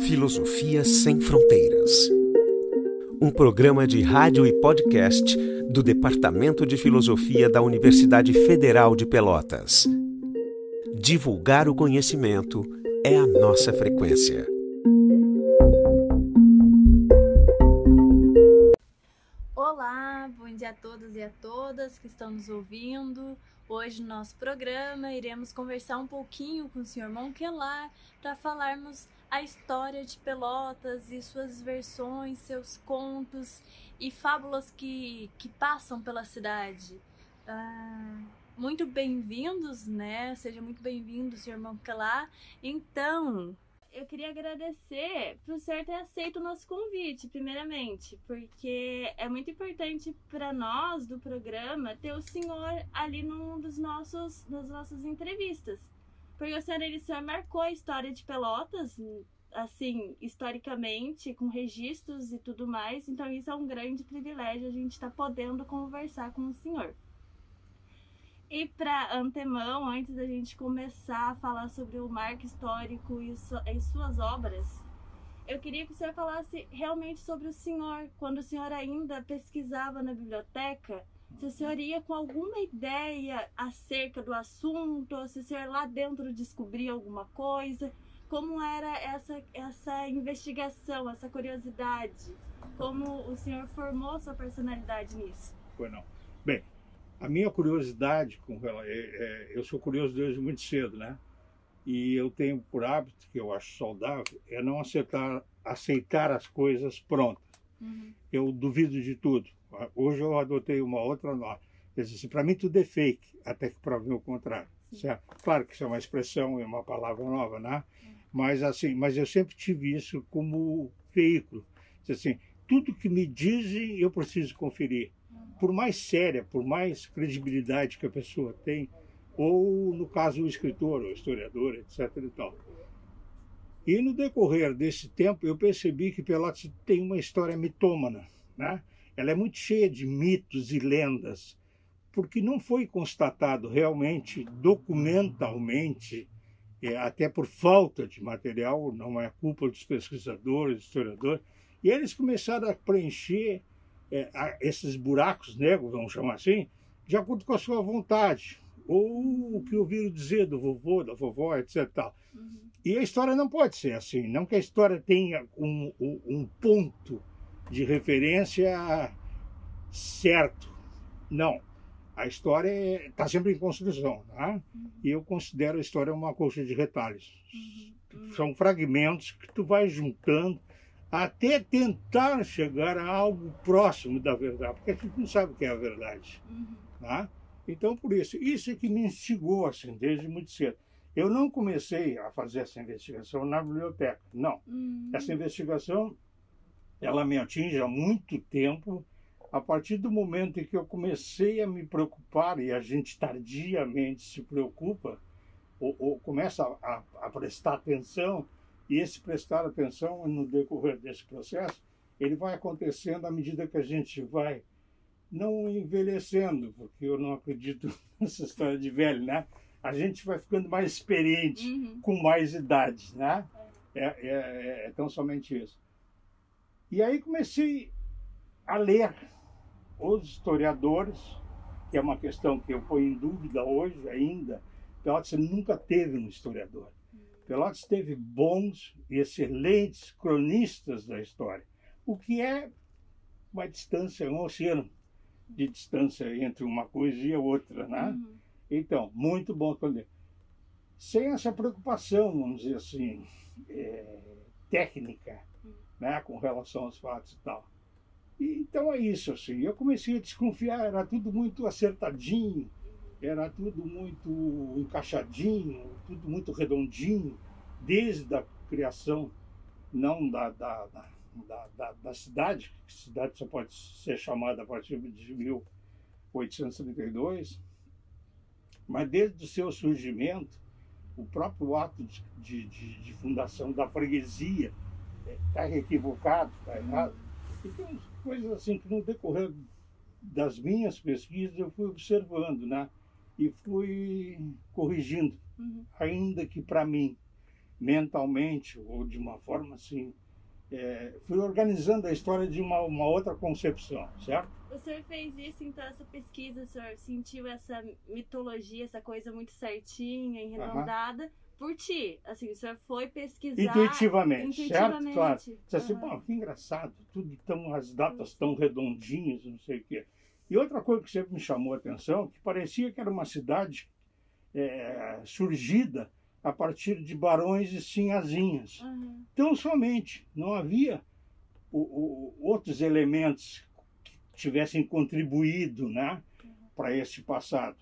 Filosofia Sem Fronteiras. Um programa de rádio e podcast do Departamento de Filosofia da Universidade Federal de Pelotas. Divulgar o conhecimento é a nossa frequência. Olá, bom dia a todos e a todas que estão nos ouvindo. Hoje no nosso programa iremos conversar um pouquinho com o Sr. Monquelar para falarmos a história de Pelotas e suas versões, seus contos e fábulas que, que passam pela cidade. Ah, muito bem-vindos, né? Seja muito bem-vindo, Sr. Monquelar. Então, eu queria agradecer por o senhor ter aceito o nosso convite, primeiramente, porque é muito importante para nós do programa ter o senhor ali num dos nossos, nas nossas entrevistas. Porque o senhor, senhor marcou a história de Pelotas, assim, historicamente, com registros e tudo mais, então isso é um grande privilégio a gente estar tá podendo conversar com o senhor. E para antemão, antes da gente começar a falar sobre o marco histórico e suas obras, eu queria que o senhor falasse realmente sobre o senhor, quando o senhor ainda pesquisava na biblioteca, se o senhor ia com alguma ideia acerca do assunto, ou se o senhor lá dentro descobria alguma coisa, como era essa, essa investigação, essa curiosidade, como o senhor formou sua personalidade nisso? Foi não. Bem, a minha curiosidade com ela, é, é, eu sou curioso desde muito cedo, né? E eu tenho por hábito, que eu acho saudável, é não aceitar, aceitar as coisas prontas. Uhum. Eu duvido de tudo. Hoje eu adotei uma outra norma. Assim, para mim tudo é fake, até que prove o contrário. Certo? Claro que isso é uma expressão, é uma palavra nova, né? Uhum. Mas assim, mas eu sempre tive isso como veículo. Assim, tudo que me dizem eu preciso conferir por mais séria, por mais credibilidade que a pessoa tem, ou no caso o escritor, o historiador, etc. E, tal. e no decorrer desse tempo eu percebi que Pelotas tem uma história mitômana, né? Ela é muito cheia de mitos e lendas, porque não foi constatado realmente, documentalmente, é, até por falta de material, não é culpa dos pesquisadores, historiadores, e eles começaram a preencher é, esses buracos negros, vamos chamar assim, de acordo com a sua vontade, ou o que ouviram dizer do vovô, da vovó, etc. Uhum. E a história não pode ser assim, não que a história tenha um, um, um ponto de referência certo, não. A história está sempre em construção, tá? Uhum. e eu considero a história uma coxa de retalhos. Uhum. São fragmentos que tu vai juntando até tentar chegar a algo próximo da verdade, porque a gente não sabe o que é a verdade. Uhum. Tá? Então, por isso, isso é que me instigou assim, desde muito cedo. Eu não comecei a fazer essa investigação na biblioteca, não. Uhum. Essa investigação, ela me atinge há muito tempo, a partir do momento em que eu comecei a me preocupar, e a gente tardiamente se preocupa, ou, ou começa a, a, a prestar atenção e esse prestar atenção no decorrer desse processo, ele vai acontecendo à medida que a gente vai não envelhecendo, porque eu não acredito nessa história de velho, né? A gente vai ficando mais experiente, uhum. com mais idade, né? É, é, é, é tão somente isso. E aí comecei a ler os historiadores, que é uma questão que eu ponho em dúvida hoje ainda. Pelotas nunca teve um historiador. Pelotas teve bons e excelentes cronistas da história, o que é uma distância, um oceano de distância entre uma coisa e a outra, né? Uhum. Então, muito bom também. Sem essa preocupação, vamos dizer assim, é, técnica. Né, com relação aos fatos e tal. E, então é isso, assim. Eu comecei a desconfiar, era tudo muito acertadinho, era tudo muito encaixadinho, tudo muito redondinho, desde a criação, não da, da, da, da, da cidade, que cidade só pode ser chamada a partir de 1832, mas desde o seu surgimento, o próprio ato de, de, de fundação da freguesia está equivocado, está errado. Então, coisas assim que no decorrer das minhas pesquisas eu fui observando, né? e fui corrigindo, uhum. ainda que para mim mentalmente ou de uma forma assim, é, fui organizando a história de uma, uma outra concepção, certo? O senhor fez isso, então, essa pesquisa, o senhor sentiu essa mitologia, essa coisa muito certinha, enredondada, por ti. Assim, senhor foi pesquisar. Intuitivamente, intuitivamente. certo? Claro. Você assim, Uhum. bom, que engraçado, tudo tão, as datas tão redondinhas, não sei o quê. E outra coisa que sempre me chamou a atenção, que parecia que era uma cidade é, surgida a partir de barões e sinhazinhas. Uhum. Tão somente, não havia o, o- outros elementos que tivessem contribuído né, para esse passado.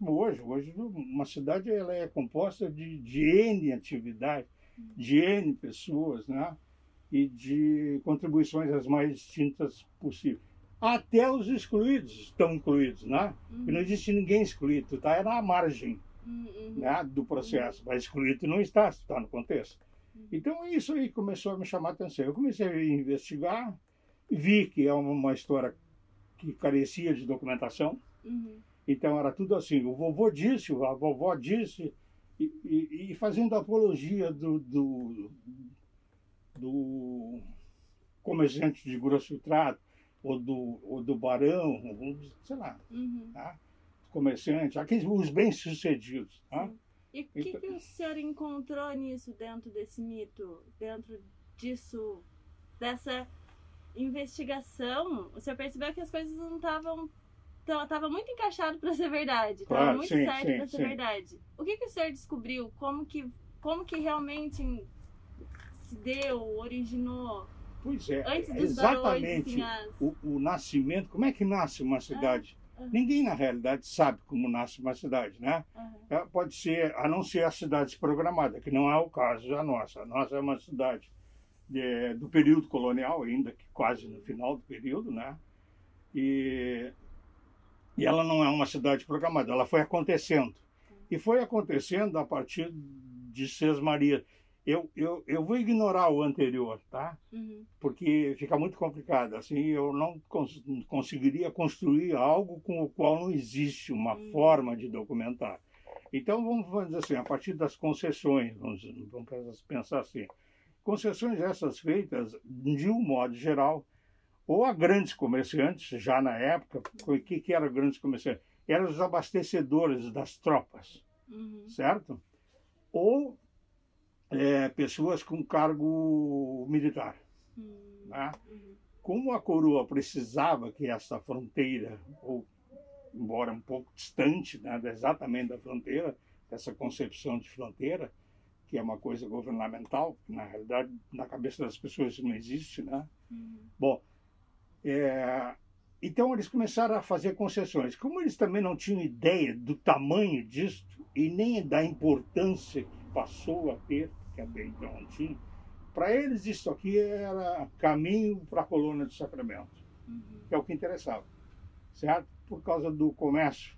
Hoje, hoje, uma cidade ela é composta de, de N atividades, de N pessoas, né, e de contribuições as mais distintas possíveis. Até os excluídos estão incluídos, né? E não existe ninguém excluído, tu está na margem Uhum. Uhum. né, do processo, mas excluído não está, está no contexto. Então isso aí começou a me chamar a atenção. Eu comecei a investigar, vi que é uma, uma história que carecia de documentação, Uhum. Então era tudo assim, o vovô disse, a vovó disse, e, e- e fazendo apologia do, do, do comerciante de grosso trato, ou do, ou do barão, ou sei lá, Uhum. tá? comerciante, aqueles, os bem-sucedidos. Tá? E o que, Então- que o senhor encontrou nisso dentro desse mito? Dentro disso, dessa investigação? O senhor percebeu que as coisas não estavam. Estava muito encaixado para ser verdade. Estava Claro, muito sim, certo para ser sim. verdade. O que, que o senhor descobriu? Como que, como que realmente se deu, originou? Pois é, barões exatamente sinhás. o, o nascimento, como é que nasce uma cidade? aham. Ninguém, na realidade, sabe como nasce uma cidade, né? É, pode ser, a não ser as cidades programadas, que não é o caso da nossa. A nossa é uma cidade de- do período colonial, ainda que quase no final do período, né? E, e ela não é uma cidade programada, ela foi acontecendo. E foi acontecendo a partir de Seis Marias. Eu, eu, eu vou ignorar o anterior, tá? Uhum. porque fica muito complicado. Assim, eu não cons conseguiria construir algo com o qual não existe uma Hum. forma de documentar. Então, vamos fazer assim, a partir das concessões, vamos, vamos pensar assim, concessões essas feitas, de um modo geral, ou a grandes comerciantes, já na época, o que, que eram grandes comerciantes? Eram os abastecedores das tropas Uhum. certo? Ou é, pessoas com cargo militar. Uhum. Né? Uhum. Como a coroa precisava que essa fronteira, ou embora um pouco distante né, exatamente da fronteira, essa concepção de fronteira, que é uma coisa governamental, na realidade na cabeça das pessoas não existe, né? Uhum. Bom, é, então eles começaram a fazer concessões. Como eles também não tinham ideia do tamanho disso e nem da importância que passou a ter, que até então não tinha, para eles isso aqui era caminho para a colônia do Sacramento, Uhum. que é o que interessava, certo? Por causa do comércio,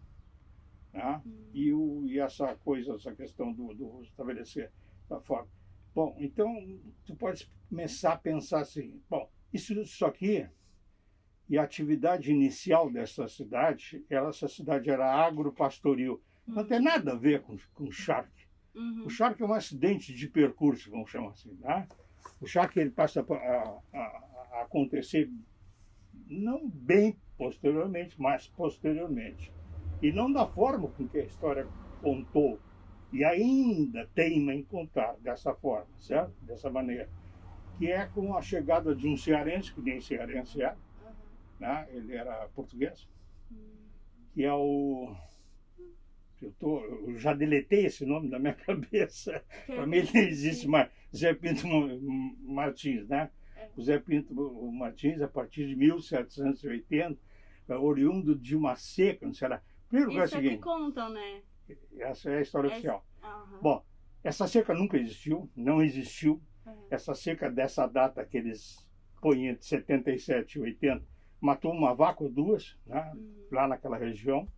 né? Uhum. e, o, e essa coisa, essa questão do, do estabelecer da forma. Bom, então tu pode começar a pensar assim, bom, isso, isso aqui e a atividade inicial dessa cidade, ela, essa cidade era agropastoril. Não tem nada a ver com, com charque. Uhum. O charque é um acidente de percurso, vamos chamar assim. Né? O charque ele passa a, a- a- acontecer não bem posteriormente, mas posteriormente. E não da forma com que a história contou. E ainda teima em contar dessa forma, certo? Dessa maneira. Que é com a chegada de um cearense, que nem cearense é, Uhum. Né? ele era português, Uhum. que é o. Eu, tô, eu já deletei esse nome da minha cabeça. Para mim ele não existe mais. Zé Pinto Ma- Martins, né? O Zé Pinto Martins, a partir de 1780, é oriundo de uma seca, não será? Primeiro lugar é o Isso é que seguinte, contam, né? essa é a história Essa- oficial. Aham. Bom, essa seca nunca existiu, não existiu. Aham. Essa seca dessa data que eles põem entre 77 e 80, matou uma vaca ou duas, né? Uhum. lá naquela região.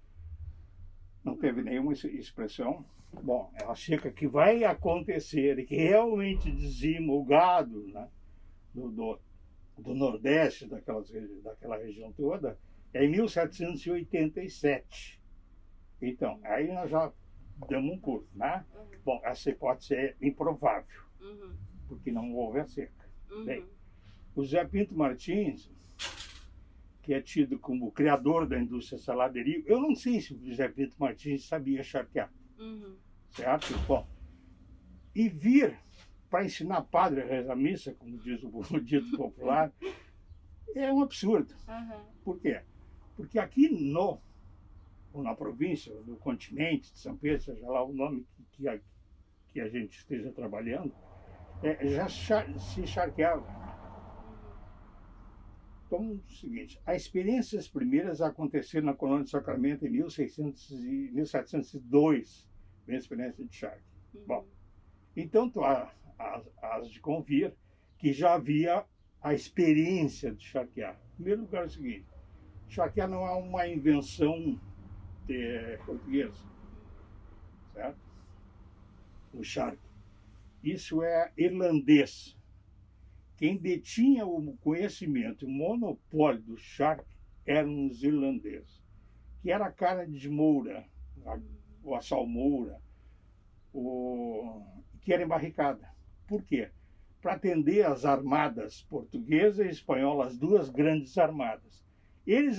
Não teve nenhuma ex- expressão. Bom, é uma seca que vai acontecer e que realmente dizima o gado né, do, do, do Nordeste, daquelas, daquela região toda, é em 1787. Então, aí nós já damos um curso, né? Uhum. Bom, essa hipótese é improvável, Uhum. porque não houve a seca. Uhum. Bem, O Zé Pinto Martins, que é tido como criador da indústria saladeria, eu não sei se o Zé Pinto Martins sabia charquear, Uhum. certo? Bom, e vir para ensinar padre a rezar missa, como diz o, dito popular, é um absurdo. Uhum. Por quê? Porque aqui no, ou na província, ou no continente de São Pedro, seja lá o nome que, que, a, que a gente esteja trabalhando, é, já se charqueava. Então, é o seguinte, as experiências primeiras aconteceram na colônia de Sacramento em 1600 e, 1702, a experiência de charque. Uhum. Bom, então, tu há- há- has de convir que já havia a experiência de charquear. Em primeiro lugar, é o seguinte: charquear não é uma invenção portuguesa, certo? O charque. Isso é irlandês. Quem detinha o conhecimento, o monopólio do charque eram os irlandeses, que era a carne de moura, a, ou a salmoura, o, que era embarricada. Por quê? Para atender as armadas portuguesa e espanhola, as duas grandes armadas. Eles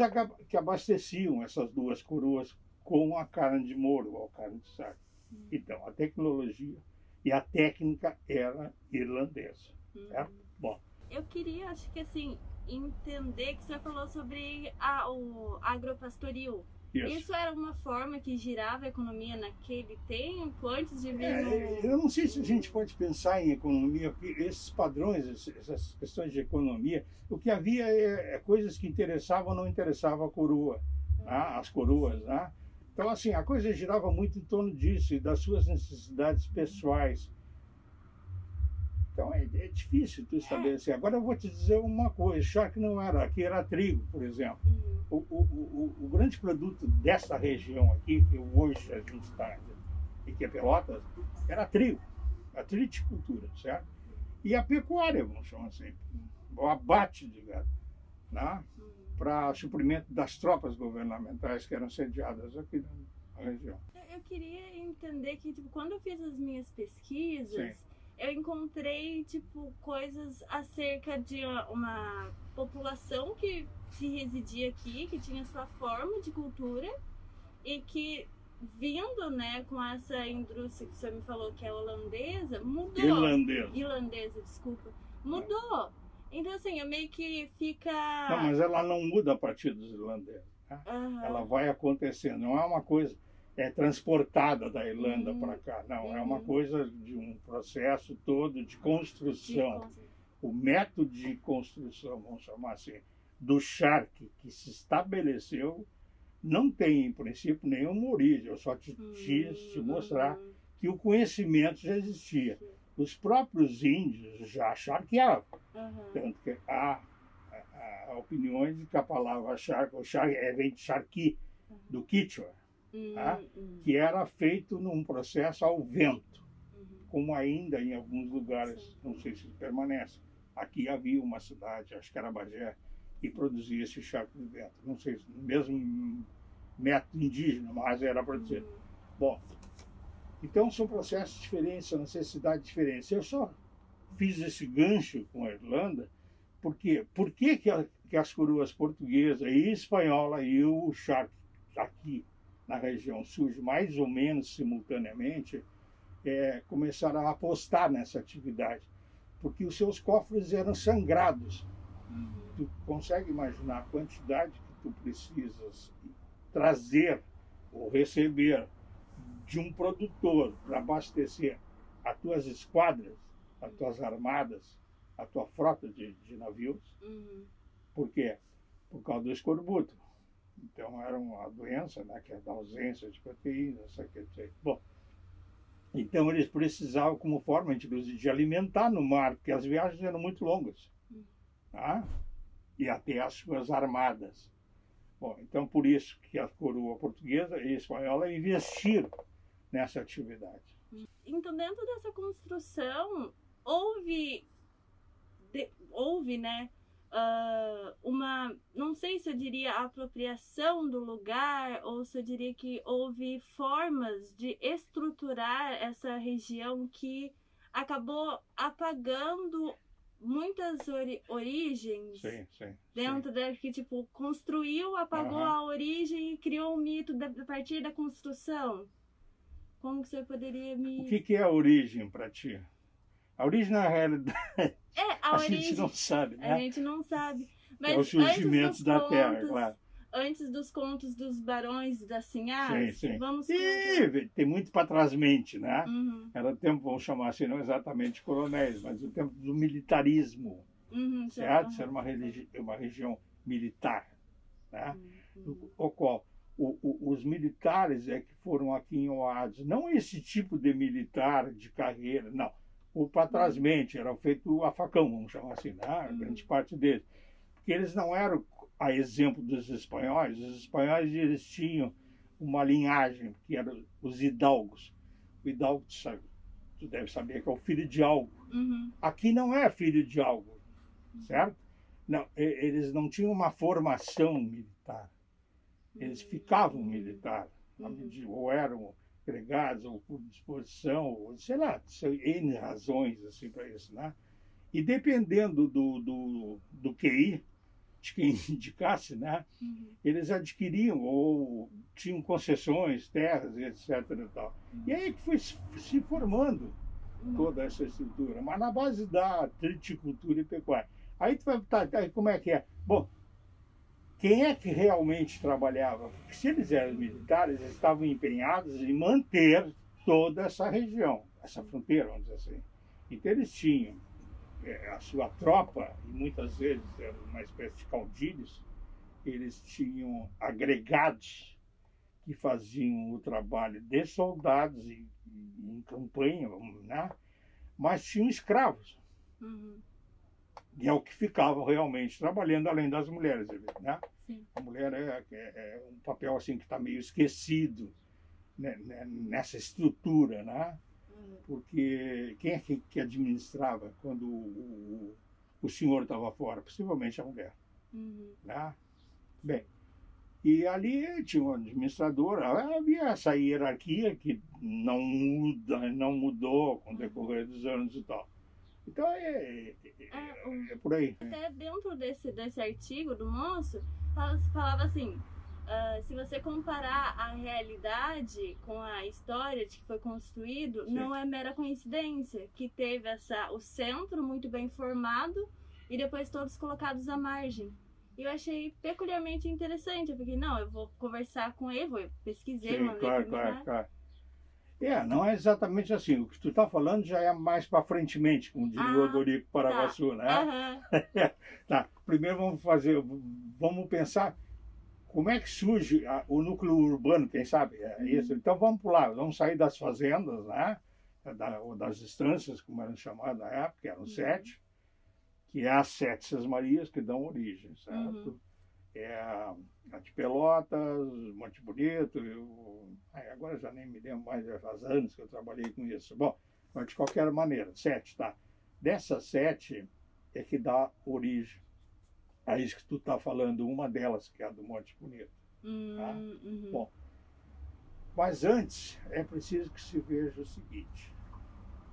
que abasteciam essas duas coroas com a carne de mouro ou carne de saco. Então, a tecnologia e a técnica era irlandesa. certo? Bom, Eu queria, acho que assim, entender que você falou sobre a, o agropastoril. isso. Isso era uma forma que girava a economia naquele tempo, antes de vir É, eu não sei se a gente pode pensar em economia, porque esses padrões, essas questões de economia, o que havia é, é coisas que interessavam ou não interessavam a coroa, tá? as coroas. Né? Então, assim, a coisa girava muito em torno disso e das suas necessidades pessoais. Então, é, é difícil tu estabelecer. Agora, eu vou te dizer uma coisa: chá que não era, aqui era trigo, por exemplo. Uhum. O, o, o, o grande produto dessa região aqui, que hoje a gente está e que é Pelotas, era trigo, a triticultura, certo? E a pecuária, vamos chamar assim, o abate de gado, né? Uhum. para suprimento das tropas governamentais que eram sediadas aqui na região. Eu- Eu queria entender que, tipo, quando eu fiz as minhas pesquisas, Sim. Eu encontrei, tipo, coisas acerca de uma- população que se residia aqui, que tinha sua forma de cultura e que, vindo, né, com essa indústria que senhor me falou que é holandesa, mudou. Irlandesa. Irlandesa, desculpa. Mudou. Então, assim, eu meio que fica... Não, mas ela não muda a partir dos irlandeses. né? Aham. Ela vai acontecendo, não é uma coisa é transportada da Irlanda Uhum. para cá, não, é uma Uhum. coisa de um processo todo de De construção. cons- o método de construção, vamos chamar assim, do charque que se estabeleceu não tem, em princípio, nenhuma origem. Eu só te quis te mostrar Uhum. que o conhecimento já existia. Os próprios índios já charqueavam. Aham. Tanto que há, há- há opiniões de que a palavra charque, ou charque é, vem de charqui, do Quichua, tá? Uhum. que era feito num processo ao vento. Uhum. como ainda em alguns lugares, Sim. não sei se permanece. Aqui havia uma cidade, acho que era Bagé, que produzia esse charco de vento. Não sei se mesmo método indígena, mas era produzido. Uhum. Bom, então são processos diferentes, são necessidades diferentes. Eu só fiz esse gancho com a Irlanda, porque por que, que, a- que as coroas portuguesa e espanhola e o charque aqui na região surge mais ou menos simultaneamente, é, começaram a apostar nessa atividade, porque os seus cofres eram sangrados. Uhum. Tu consegue imaginar a quantidade que tu precisas trazer ou receber de um produtor para abastecer as tuas esquadras, as tuas armadas, a tua frota de, de navios? Uhum. Por quê? Por causa do escorbuto. Então era uma doença, né, que é da ausência de proteínas, aí. Bom, então eles precisavam, como forma, inclusive, de alimentar no mar, porque as viagens eram muito longas. Tá? E até as suas armadas. Bom, então por isso que a coroa portuguesa e espanhola investiram nessa atividade. Então, dentro dessa construção, houve, de- houve, né, uh, uma, não sei se eu diria apropriação do lugar ou se eu diria que houve formas de estruturar essa região que acabou apagando muitas ori origens sim, sim, dentro sim. da que tipo construiu apagou uhum. a origem e criou um mito da, a partir da construção como você poderia me o que, que é a origem para ti a origem na realidade é, a, a origem, gente não sabe né? a gente não sabe mas é o surgimento da contos, Terra claro antes dos contos dos barões da Sinhás, sim, sim. vamos e, tem muito para trás mente, né? Uhum. Era o tempo, vamos chamar assim, não exatamente coronéis, mas o tempo do militarismo, uhum, certo? Uhum. Era uma, religi uma região militar, né? Uhum. O qual o, o, os militares é que foram aqui em Oasis, não esse tipo de militar de carreira, não. O para trás Uhum. mente era feito a facão, vamos chamar assim, né? Uhum. Grande parte deles. Porque eles não eram a exemplo dos espanhóis, os espanhóis eles tinham uma linhagem que eram os hidalgos. O hidalgo, tu, sabe, tu deve saber que é o filho de algo. Uhum. Aqui não é filho de algo, certo? Não, eles não tinham uma formação militar. Eles ficavam militar, Uhum. ou eram empregados, ou por disposição, ou sei lá, N razões assim para isso, né? E dependendo do, do, do QI, de quem indicasse, né? Uhum. Eles adquiriam ou tinham concessões, terras, etc. E, tal. e aí que foi se formando Uhum. toda essa estrutura, mas na base da triticultura e pecuária. Aí tu vai tá, tá, como é que é? Bom, quem é que realmente trabalhava? Porque se eles eram militares, eles estavam empenhados em manter toda essa região, essa fronteira, vamos dizer assim. Então eles tinham é, a sua tropa, e muitas vezes era uma espécie de caudilhos, eles tinham agregados que faziam o trabalho de soldados em, em campanha, né? mas tinham escravos. Uhum. E é o que ficavam realmente trabalhando, além das mulheres. Né? Sim. A mulher é, é, é, um papel assim que está meio esquecido né, nessa estrutura, né? porque quem é que, que administrava quando o, o, o senhor estava fora? Possivelmente a mulher. Uhum. Né? Bem, e ali tinha um administrador, havia essa hierarquia que não muda, não mudou com o decorrer dos anos e tal. Então é, é, é por aí. Até dentro desse, desse artigo do moço, falava assim, Uh, se você comparar a realidade com a história de que foi construído, Sim. não é mera coincidência que teve essa, o centro muito bem formado e depois todos colocados à margem. E eu achei peculiarmente interessante. Eu fiquei, não, eu vou conversar com ele, vou pesquisei, Sim, mandei claro, claro, claro. É, não é exatamente assim. O que tu está falando já é mais para frentemente, como diria o Ah, Odorico Paraguaçu, né? Aham. tá. Primeiro vamos fazer, vamos pensar como é que surge a, o núcleo urbano, quem sabe? É isso. Então vamos pular, vamos sair das fazendas, né? Da, ou das estâncias, como eram chamadas na época, que eram sete, que é as sete Sas Marias que dão origem, certo? Uhum. É a, de Pelotas, Monte Bonito, eu, agora já nem me lembro mais, já faz anos que eu trabalhei com isso. Bom, mas de qualquer maneira, sete, tá? Dessas sete é que dá origem a isso que tu está falando, uma delas, que é a do Monte Bonito. Hum, Tá? uhum. Bom, mas antes é preciso que se veja o seguinte: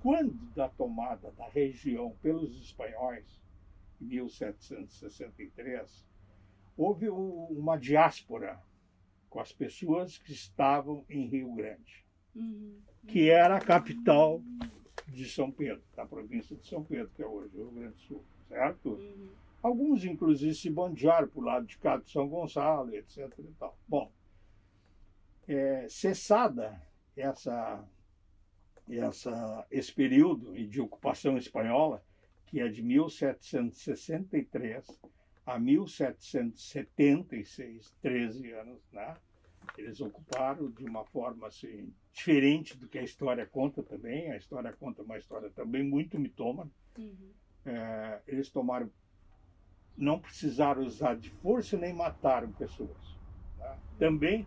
quando da tomada da região pelos espanhóis, em 1763, houve uma diáspora com as pessoas que estavam em Rio Grande, Uhum. que era a capital de São Pedro, da província de São Pedro, que é hoje o Rio Grande do Sul, certo? Uhum. Alguns, inclusive, se bandearam para o lado de cá de São Gonçalo, etc. E tal. Bom, é, cessada essa, essa, esse período de ocupação espanhola, que é de 1763 a 1776, 13 anos, né? Eles ocuparam de uma forma assim, diferente do que a história conta também. A história conta uma história também muito mitômana. Uhum. É, eles tomaram não precisaram usar de força nem mataram pessoas. tá? Também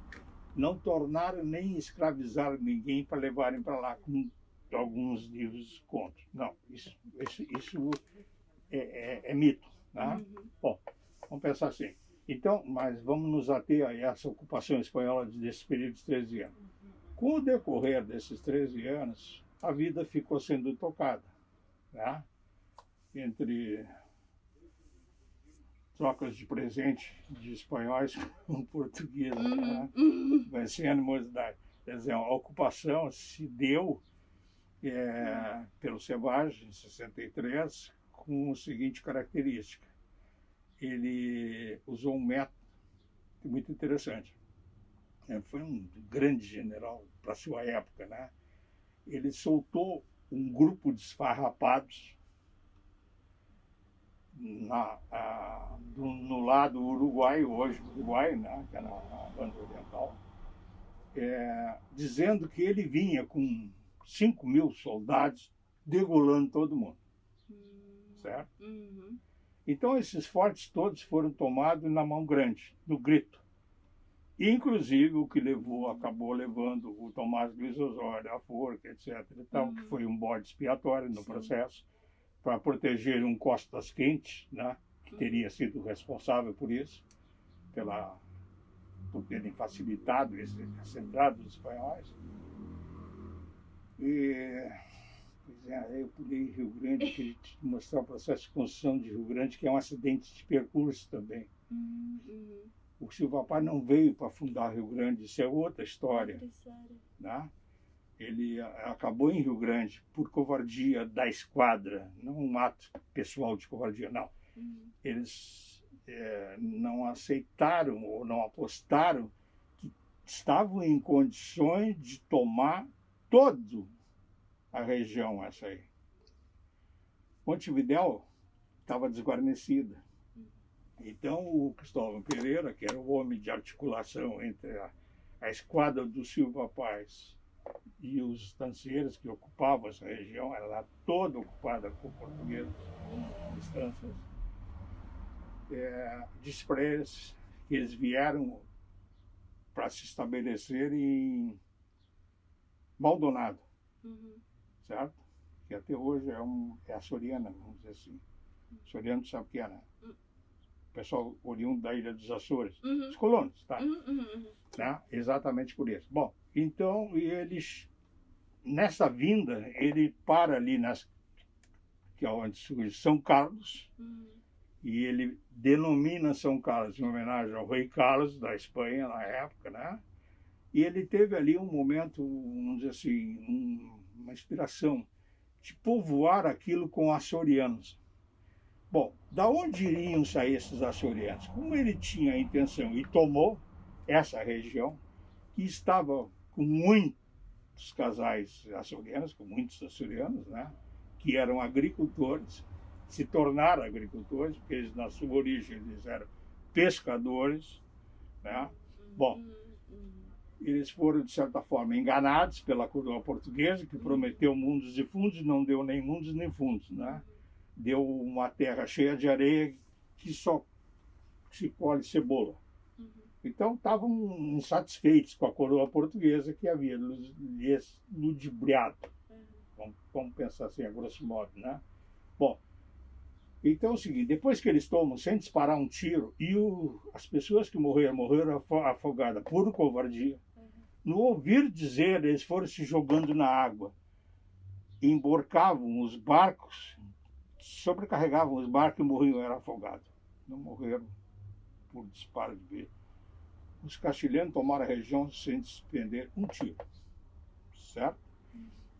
não tornaram nem escravizaram ninguém para levarem para lá, como alguns livros contam. Não, isso, isso, isso é, é- é mito. Tá? Uhum. Bom, pensar assim. Então, mas vamos nos ater a essa ocupação espanhola desse período de 13 anos. Com o decorrer desses 13 anos, a vida ficou sendo tocada, né? Entre trocas de presente de espanhóis com portugueses, né? Vai ser animosidade. Quer dizer, a ocupação se deu é, pelo Sebage, em 63, com a seguinte característica. Ele usou um método muito interessante. É, foi um grande general para sua época, né? Ele soltou um grupo de esfarrapados na, a, do, no lado Uruguai, hoje Uruguai, né, que é na, na banda oriental, é, dizendo que ele vinha com 5 mil soldados degolando todo mundo. Certo? Uhum. Então esses fortes todos foram tomados na mão grande, no grito. Inclusive o que levou, acabou levando o Tomás Luiz Osório, a forca, etc. E tal, uhum. que foi um bode expiatório no Sim. processo para proteger um Costas Quente, né, que teria uhum. sido responsável por isso, pela, por terem facilitado esse, essa entrada dos espanhóis. E, pois é, eu pulei em Rio Grande, queria te mostrar o processo de construção de Rio Grande, que é um acidente de percurso também. Uhum. O Silva Pai não veio para fundar Rio Grande, isso é outra história. História. Né? ele acabou em Rio Grande por covardia da esquadra, não um ato pessoal de covardia, não. Uhum. Eles é, não aceitaram ou não apostaram que estavam em condições de tomar toda a região essa aí. Montevidéu estava desguarnecida. Então o Cristóvão Pereira, que era o homem de articulação entre a, a esquadra do Silva Paz e os estancieiros que ocupavam essa região, era toda ocupada por portugueses, estancias, é, disse para eles que eles vieram para se estabelecer em Maldonado, uhum. Certo? Que até hoje é, um, é a Soriana, vamos dizer assim. Soriano sabe o que é, né? Uhum. O pessoal oriundo da Ilha dos Açores, uhum. os colonos, tá? Uhum, uhum, uhum. Né? Exatamente por isso. Bom, então eles nessa vinda, ele para ali nas que é onde surge São Carlos, uhum. e ele denomina São Carlos em homenagem ao rei Carlos da Espanha na época, né? E ele teve ali um momento, vamos dizer assim, um, uma inspiração de povoar aquilo com açorianos. Bom, da onde iriam sair esses açorianos? Como ele tinha a intenção e tomou essa região, que estava com muito muitos casais açorianos, com muitos açorianos, né, que eram agricultores, se tornaram agricultores, porque eles, na sua origem eles eram pescadores. Né? Bom, eles foram, de certa forma, enganados pela coroa portuguesa, que prometeu mundos e fundos, não deu nem mundos nem fundos. Né? Deu uma terra cheia de areia que só se colhe cebola. Então estavam insatisfeitos com a coroa portuguesa que havia lhes ludibriado. Uhum. Vamos, vamos, pensar assim, a grosso modo, né? Bom, então é o seguinte, depois que eles tomam sem disparar um tiro, e o, as pessoas que morreram, morreram afogadas por covardia, uhum. No ouvir dizer, eles foram se jogando na água, emborcavam os barcos, sobrecarregavam os barcos e morriam, eram afogados. Não morreram por disparo de vida os castilhanos tomaram a região sem despender um tiro. Certo?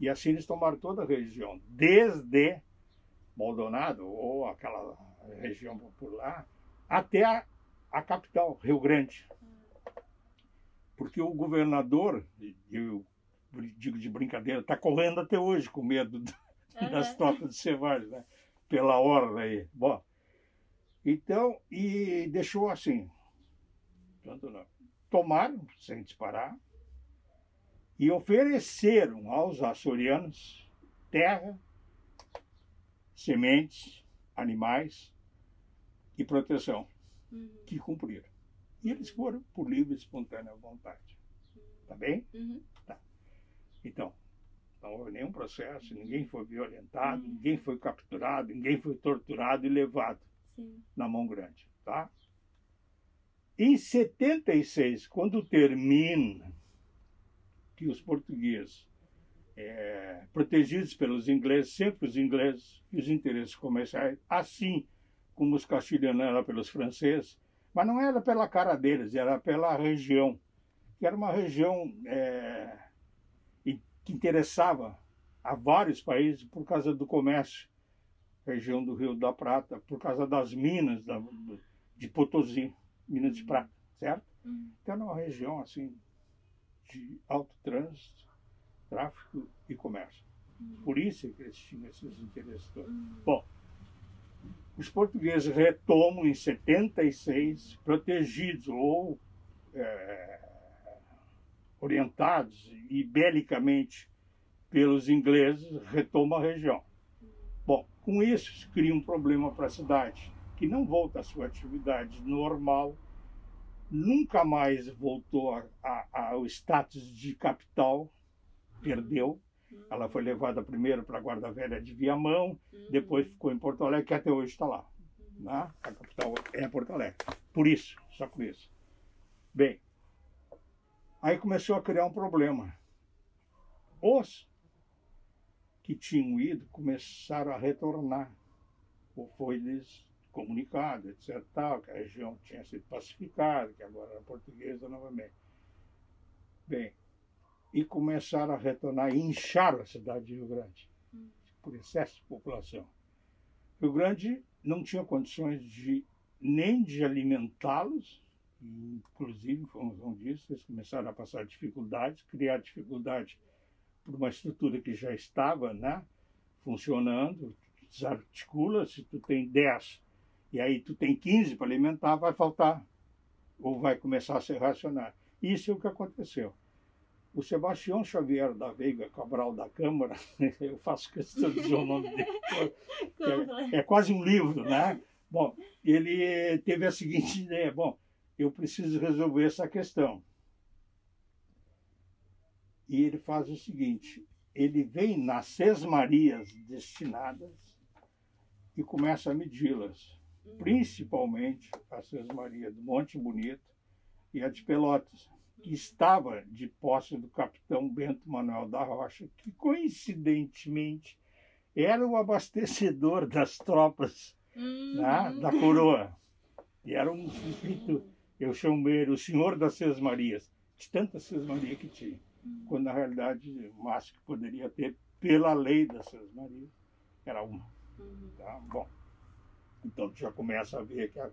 E assim eles tomaram toda a região, desde Maldonado, ou aquela região por lá, até a, a capital, Rio Grande. Porque o governador, eu digo de brincadeira, está correndo até hoje com medo das tropas de Cevares, né? pela hora aí. Bom, então, e deixou assim. Tomaram, sem disparar, e ofereceram aos açorianos terra, sementes, animais e proteção, uhum. que cumpriram. E eles foram por livre e espontânea vontade. Tá bem? Uhum. Tá. Então, não houve nenhum processo, ninguém foi violentado, uhum. ninguém foi capturado, ninguém foi torturado e levado Sim. na mão grande. Tá? Em 76, quando termina que os portugueses, é, protegidos pelos ingleses, sempre os ingleses e os interesses comerciais, assim como os castilhanos eram pelos franceses, mas não era pela cara deles, era pela região, que era uma região é, que interessava a vários países por causa do comércio, região do Rio da Prata, por causa das minas da, de Potosí, minas de prata, certo? Uhum. Então era uma região assim de alto trânsito, tráfico e comércio. Uhum. Por isso é que eles tinham esses interesses todos. Uhum. Bom, os portugueses retomam em 76, protegidos ou é, orientados e belicamente pelos ingleses, retomam a região. Bom, com isso cria um problema para a cidade, que não volta à sua atividade normal, nunca mais voltou ao status de capital, perdeu. Ela foi levada primeiro para a Guarda Velha de Viamão, depois ficou em Porto Alegre, que até hoje está lá. Né? A capital é Porto Alegre. Por isso, só por isso. Bem, aí começou a criar um problema. Os que tinham ido começaram a retornar. Ou foi-lhes comunicado, etc., tal, que a região tinha sido pacificada, que agora era portuguesa novamente. Bem, e começaram a retornar e inchar a cidade de Rio Grande, por excesso de população. Rio Grande não tinha condições de nem de alimentá-los, inclusive, em função disso, eles começaram a passar dificuldades, criar dificuldade por uma estrutura que já estava né, funcionando, desarticula, se tu tem 10 e aí tu tem 15 para alimentar, vai faltar, ou vai começar a se racionar. Isso é o que aconteceu. O Sebastião Xavier da Veiga Cabral da Câmara, eu faço questão de dizer o nome dele, é, é quase um livro, né? Bom, ele teve a seguinte ideia: bom, eu preciso resolver essa questão. E ele faz o seguinte: ele vem nas sesmarias destinadas e começa a medi-las, uhum. principalmente a sesmaria do Monte Bonito e a de Pelotas, que estava de posse do capitão Bento Manuel da Rocha, que coincidentemente era o abastecedor das tropas uhum. né, da coroa. E era um espírito, eu chamo ele o senhor das sesmarias, de tanta sesmaria que tinha quando na realidade o máximo que poderia ter pela lei das Seis Marias era uma. Uhum. Tá? Bom, então tu já começa a ver que a,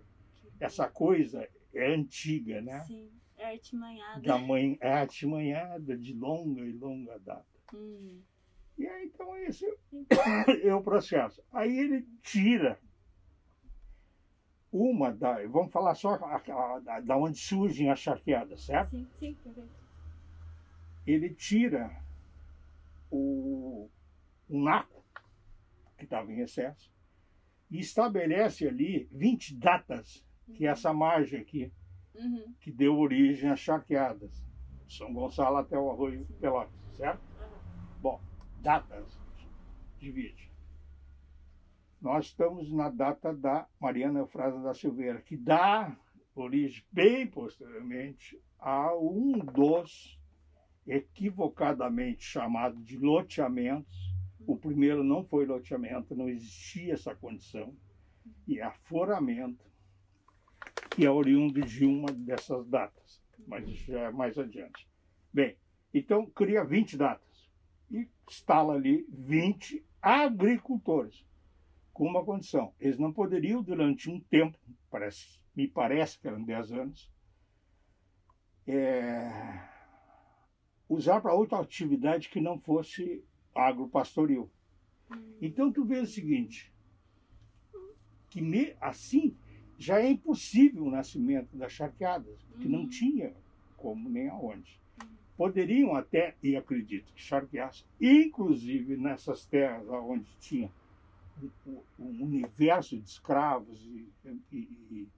essa coisa é antiga, né? Sim, artimanhada. Da mãe, é artimanhada de longa e longa data. Uhum. E aí, então, esse então... é o processo. Aí ele tira uma da. Vamos falar só da onde surgem as charqueadas, certo? Sim, sim, perfeito ele tira o, o naco, que estava em excesso, e estabelece ali 20 datas, que é essa margem aqui, uhum. que deu origem às charqueadas. São Gonçalo até o Arroio Pelotas, certo? Uhum. Bom, datas, divide. Nós estamos na data da Mariana Eufrasa da Silveira, que dá origem bem posteriormente a um dos equivocadamente chamado de loteamentos. O primeiro não foi loteamento, não existia essa condição. E é aforamento, que é oriundo de uma dessas datas, mas isso já é mais adiante. Bem, então cria 20 datas e instala ali 20 agricultores, com uma condição: eles não poderiam, durante um tempo, parece, me parece que eram 10 anos, é, usar para outra atividade que não fosse agropastoril. Hum. Então tu vê o seguinte, que me, assim já é impossível o nascimento das charqueadas, que não hum. tinha como nem aonde. Poderiam até, e acredito que charqueasse, inclusive nessas terras onde tinha um, universo de escravos e, e, e,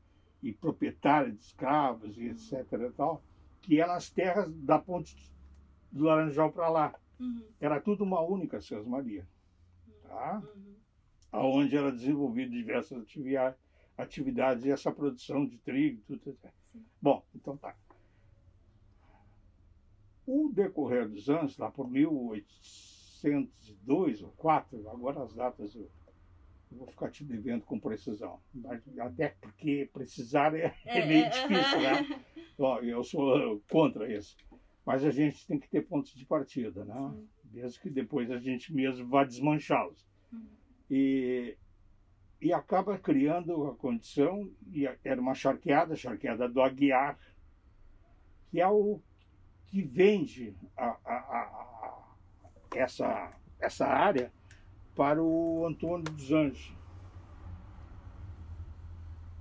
e proprietários de escravos e etc. E tal, que eram as terras da ponte do Laranjal para lá. Uhum. Era tudo uma única César Maria. Tá? Uhum. Onde era desenvolvido diversas atividades, atividades e essa produção de trigo. Tudo. Sim. Bom, então tá. O decorrer dos anos, lá por 1802 ou 4, agora as datas eu, eu vou ficar te devendo com precisão, até porque precisar é, é meio difícil, né? Ó, eu sou contra isso. Mas a gente tem que ter pontos de partida, né? Sim. Mesmo que depois a gente mesmo vá desmanchá-los. Uhum. E, e acaba criando a condição, e era uma charqueada, a charqueada do Aguiar, que é o que vende a- a- a- essa, essa área para o Antônio dos Anjos.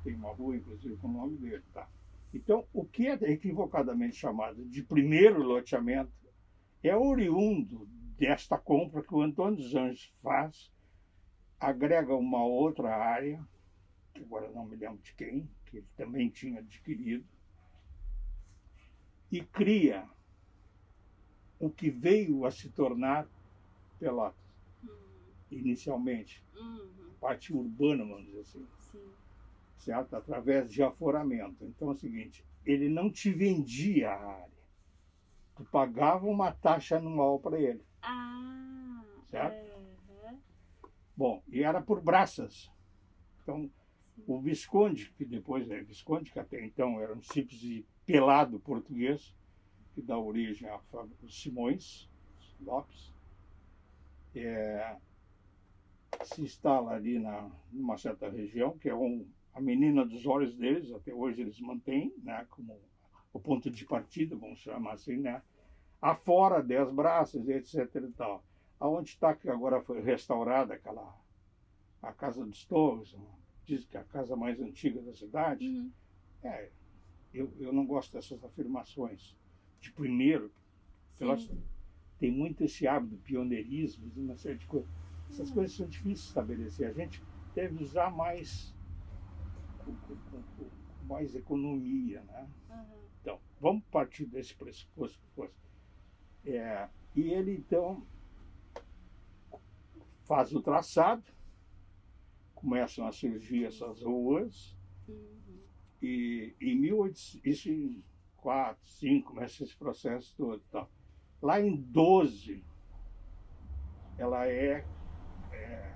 Tem uma rua, inclusive, com o nome dele, tá? Então, o que é equivocadamente chamado de primeiro loteamento é oriundo desta compra que o Antônio dos Anjos faz, agrega uma outra área, que agora não me lembro de quem, que ele também tinha adquirido, e cria o que veio a se tornar Pelotas, Uhum. inicialmente, Uhum. parte urbana, vamos dizer assim Sim. certo? Através de aforamento. Então é o seguinte, ele não te vendia a área. Tu pagava uma taxa anual para ele. Ah. Certo? é. Bom, e era por braças. Então, o Visconde, que depois é Visconde, que até então era um simples de pelado português, que dá origem a Simões Lopes, é, se instala ali na, numa certa região, que é um, a menina dos olhos deles, até hoje eles mantêm, né, como o ponto de partida, vamos chamar assim, né, afora dez braças, etc e tal. Aonde está que agora foi restaurada aquela a Casa dos Torres, diz que é a casa mais antiga da cidade. Uhum. É, eu, eu não gosto dessas afirmações. De primeiro, elas tem muito esse hábito do pioneirismo, de uma série de coisas. Essas Hum. coisas são difíceis de estabelecer. A gente deve usar mais, mais economia, né? Uhum. Então, vamos partir desse pressuposto que fosse. É, e ele, então, faz o traçado, começam a surgir essas ruas, Uhum. e em 1800, isso em 4, 5, começa esse processo todo. e tal. Lá em 12, ela é, é-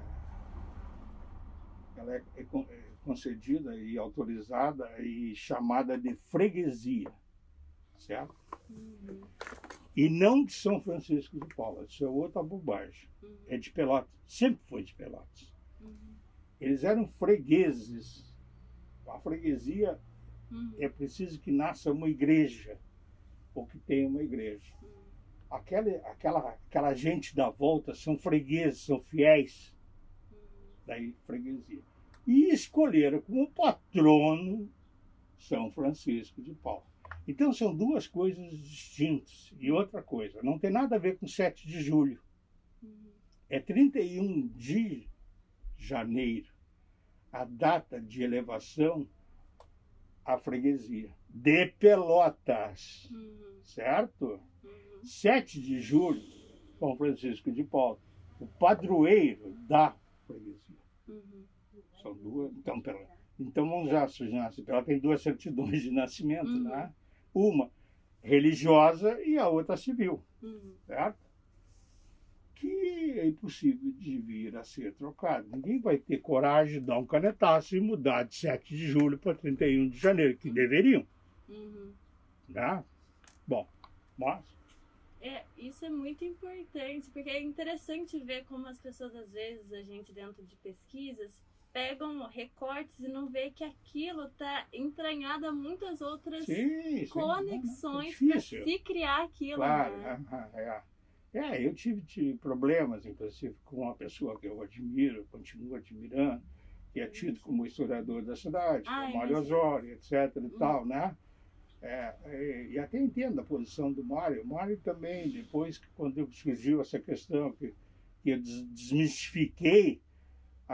ela é, é concedida e autorizada e chamada de freguesia, certo? Uhum. E não de São Francisco de Paula, isso é outra bobagem. Uhum. É de Pelotas, sempre foi de Pelotas. Uhum. Eles eram fregueses. A freguesia Uhum. é preciso que nasça uma igreja, ou que tenha uma igreja. Uhum. Aquela, aquela, aquela gente da volta são fregueses, são fiéis Uhum. da freguesia. E escolheram como patrono São Francisco de Paula. Então são duas coisas distintas. E outra coisa, não tem nada a ver com 7 de julho. Uhum. É 31 de janeiro, a data de elevação à freguesia de Pelotas, Uhum. certo? Uhum. 7 de julho, São Francisco de Paula, o padroeiro da freguesia. Uhum. São duas. Então, pela, então vamos já, Sujana, ela tem duas certidões de nascimento, Uhum. né? Uma religiosa e a outra civil, Uhum. certo? Que é impossível de vir a ser trocado. Ninguém vai ter coragem de dar um canetaço e mudar de 7 de julho para 31 de janeiro, que deveriam, Uhum. né? Bom, mas É, isso é muito importante, porque é interessante ver como as pessoas, às vezes, a gente dentro de pesquisas, pegam recortes e não vê que aquilo está entranhado a muitas outras sim, conexões é para se criar aquilo. Claro, né? é, é. É, eu tive, tive problemas, inclusive, com uma pessoa que eu admiro, continuo admirando, que é tido como historiador da cidade, Ah, é o Mário. Osório, etc. e Hum. tal, né? É, é, e até entendo a posição do Mário. O Mário também, depois que quando surgiu essa questão, que, que eu des- desmistifiquei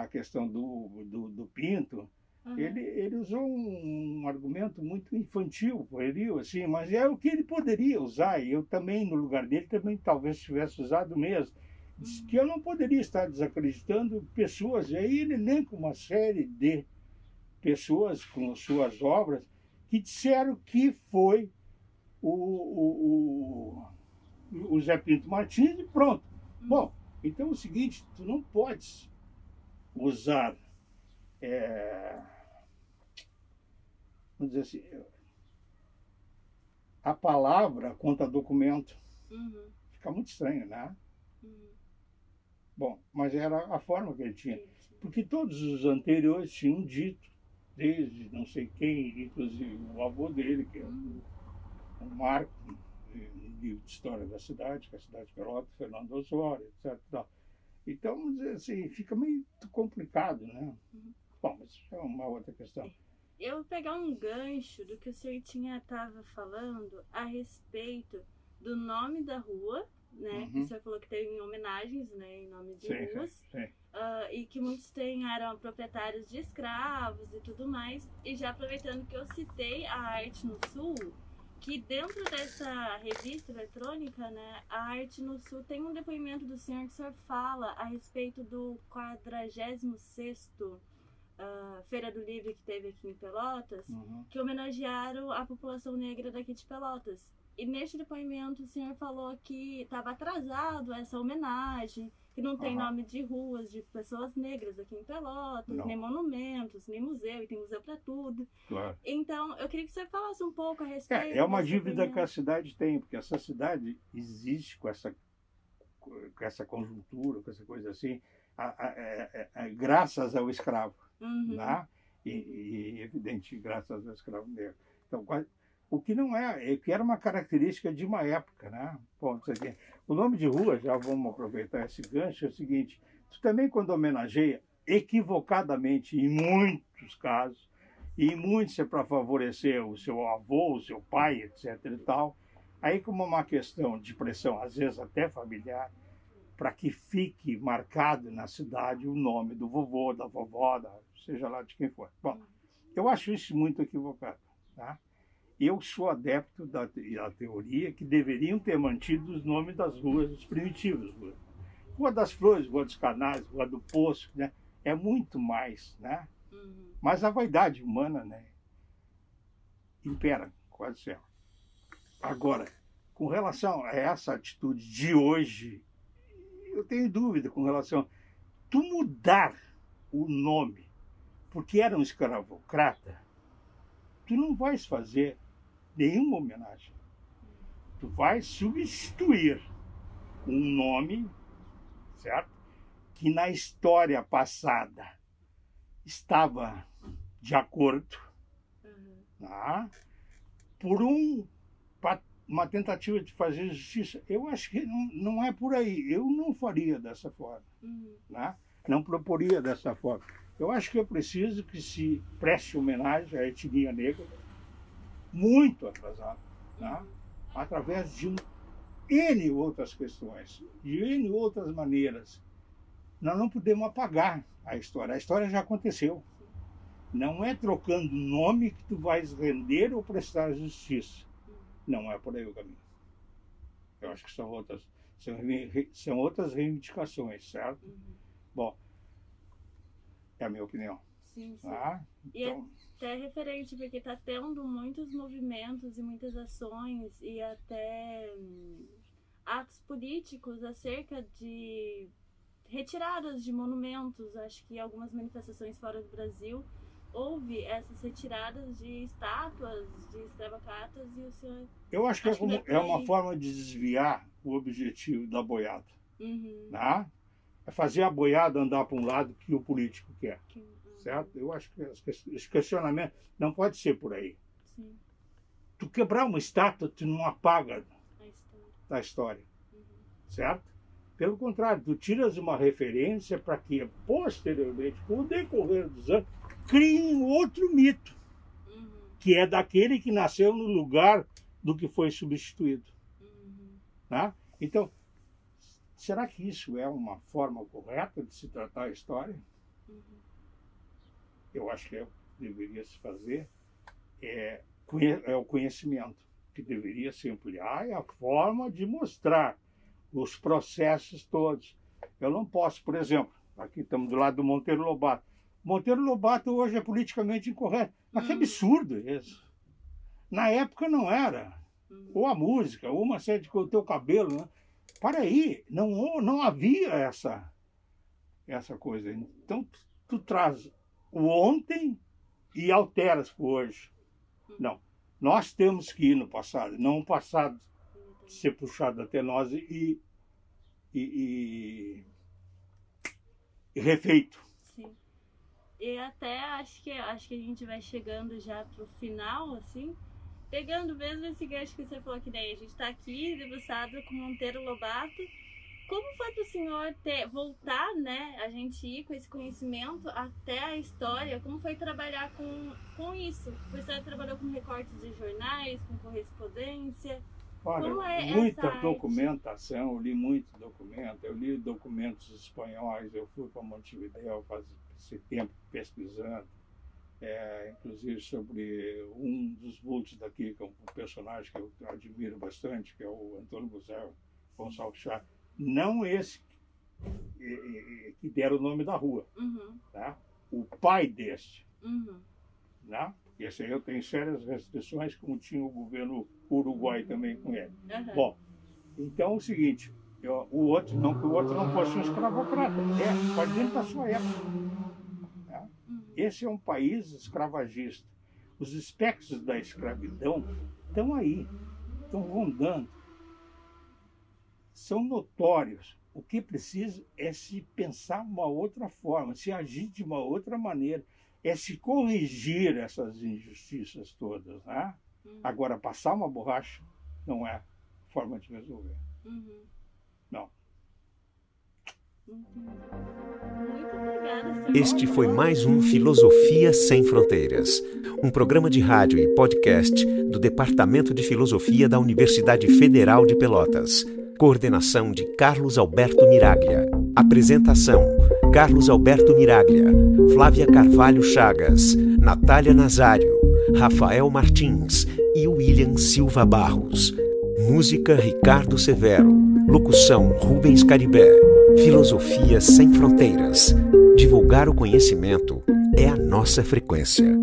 a questão do, do, do Pinto, Uhum. ele, ele usou um, um argumento muito infantil, pueril, assim, mas é o que ele poderia usar, e eu também, no lugar dele, também talvez tivesse usado mesmo. Diz que eu não poderia estar desacreditando pessoas, e aí ele elenca uma série de pessoas com suas obras que disseram que foi o, o, o, o Zé Pinto Martins e pronto. Bom, então é o seguinte, tu não podes usar, é, vamos dizer assim, a palavra contra documento. Uhum. Fica muito estranho, né? Uhum. Bom, mas era a forma que ele tinha. Porque todos os anteriores tinham dito, desde não sei quem, inclusive o avô dele, que é o, o Marco, livro de história da cidade, que é a cidade de Pelotas, Fernando Osório, etc. Então, assim, fica meio complicado, né? Uhum. Bom, mas isso é uma outra questão. Eu vou pegar um gancho do que o senhor tinha estava falando a respeito do nome da rua, né? Uhum. O senhor falou que tem homenagens, né, em nomes de Sim, ruas. sim, sim. Ah, e que muitos têm, eram proprietários de escravos e tudo mais. E já aproveitando que eu citei a Arte no Sul, que dentro dessa revista eletrônica, né, a Arte no Sul tem um depoimento do senhor que o senhor fala a respeito do 46º ah, Feira do Livre que teve aqui em Pelotas, Uhum. que homenagearam a população negra daqui de Pelotas. E neste depoimento o senhor falou que estava atrasado essa homenagem, que não tem Aham. nome de ruas de pessoas negras aqui em Pelotas, Não. nem monumentos, nem museu, e tem museu para tudo. Claro. Então, eu queria que você falasse um pouco a respeito. É, é uma dívida que a cidade tem, porque essa cidade existe com essa, com essa conjuntura, com essa coisa assim, a- a- é- é- é graças ao escravo, Uhum. né? E, e, evidente, graças ao escravo negro. Então, quase- o que não é, é que era uma característica de uma época, né? Bom. O nome de rua, já vamos aproveitar esse gancho, é o seguinte, tu também quando homenageia, equivocadamente, em muitos casos, e em muitos é para favorecer o seu avô, o seu pai, etc e tal, aí como uma questão de pressão, às vezes até familiar, para que fique marcado na cidade o nome do vovô, da vovó, da, seja lá de quem for. Bom, eu acho isso muito equivocado. Tá? Eu sou adepto da, da teoria que deveriam ter mantido os nomes das ruas, os primitivos. Rua, rua das Flores, Rua dos Canais, Rua do Poço, né? é muito mais. Né? Uhum. Mas a vaidade humana né, impera, quase sempre. Agora, com relação a essa atitude de hoje, eu tenho dúvida com relação. Tu mudar o nome porque era um escravocrata, tu não vais fazer nenhuma homenagem. Tu vais substituir um nome, certo? Que na história passada estava de acordo Uhum. tá? por um, uma tentativa de fazer justiça. Eu acho que não, não é por aí. Eu não faria dessa forma. Uhum. Né? Não proporia dessa forma. Eu acho que é preciso que se preste homenagem à etnia negra, muito atrasada, né? através de um, N outras questões, de N outras maneiras. Nós não podemos apagar a história. A história já aconteceu. Não é trocando nome que tu vais render ou prestar justiça. Não é por aí o caminho. Eu acho que são outras, são, são outras reivindicações, certo? Uhum. Bom, é a minha opinião. Sim, sim. Tá? E é- Então, até referente, porque está tendo muitos movimentos e muitas ações e até hum, atos políticos acerca de retiradas de monumentos. Acho que algumas manifestações fora do Brasil houve essas retiradas de estátuas de escravocratas e o senhor. eu acho que, Acho é, como- é uma forma de desviar o objetivo da boiada. Uhum, Tá? É fazer a boiada andar para um lado que o político quer. que- Certo? Eu acho que esse questionamento não pode ser por aí. Sim, Tu quebrar uma estátua, tu não apaga a história. da história. Uhum, certo? Pelo contrário, tu tiras uma referência para que posteriormente, com o decorrer dos anos, criem um outro mito, uhum, que é daquele que nasceu no lugar do que foi substituído. uhum. Tá? Então, será que isso é uma forma correta de se tratar a história? Uhum. Eu acho que é, deveria se fazer é, é o conhecimento, que deveria se ampliar e a forma de mostrar os processos todos. Eu não posso, por exemplo, aqui estamos do lado do Monteiro Lobato, Monteiro Lobato hoje é politicamente incorreto. Mas que Hum. absurdo isso. Na época não era. Hum. Ou a música, ou uma série de o teu cabelo. Né? Para aí, não, não havia essa, essa coisa. Então, tu traz o ontem e alteras para hoje. Não. Nós temos que ir no passado, não o passado ser puxado até nós e, e, e, refeito. Sim. E até acho que acho que a gente vai chegando já pro final, assim. Pegando mesmo esse gancho que você falou que daí a gente tá aqui debruçado com Monteiro Lobato. Como foi pro senhor ter, voltar, né? A gente ir com esse conhecimento até a história? Como foi trabalhar com, com isso? Você trabalhou com recortes de jornais, com correspondência? Olha, é muita documentação, eu li muito documento, eu li documentos espanhóis, eu fui para Montevideo faz esse tempo pesquisando, é, inclusive sobre um dos vultos daqui, que é um personagem que eu admiro bastante, que é o Antônio Buzel, Gonçalves Chá. Não esse que- deram o nome da rua, Uhum, tá? o pai deste. uhum, Né? Esse aí eu tenho sérias restrições, como tinha o governo uruguai também com ele. aham. Bom, então é o seguinte, eu- o outro, não que o outro não fosse um escravocrata, é, pode dentro da sua época. né? Uhum, Esse é um país escravagista. Os espectros da escravidão estão aí, estão rondando. São notórios. O que precisa é se pensar uma outra forma, se agir de uma outra maneira, é se corrigir essas injustiças todas. Né? uhum, Agora, passar uma borracha não é forma de resolver. uhum. Não. Obrigada. Este foi mais um Filosofia Sem Fronteiras, um programa de rádio e podcast do Departamento de Filosofia da Universidade Federal de Pelotas. Coordenação de Carlos Alberto Miraglia. Apresentação: Carlos Alberto Miraglia, Flávia Carvalho Chagas, Natália Nazário, Rafael Martins e William Silva Barros. Música Ricardo Severo. Locução Rubens Caribé. Filosofia sem fronteiras. Divulgar o conhecimento é a nossa frequência.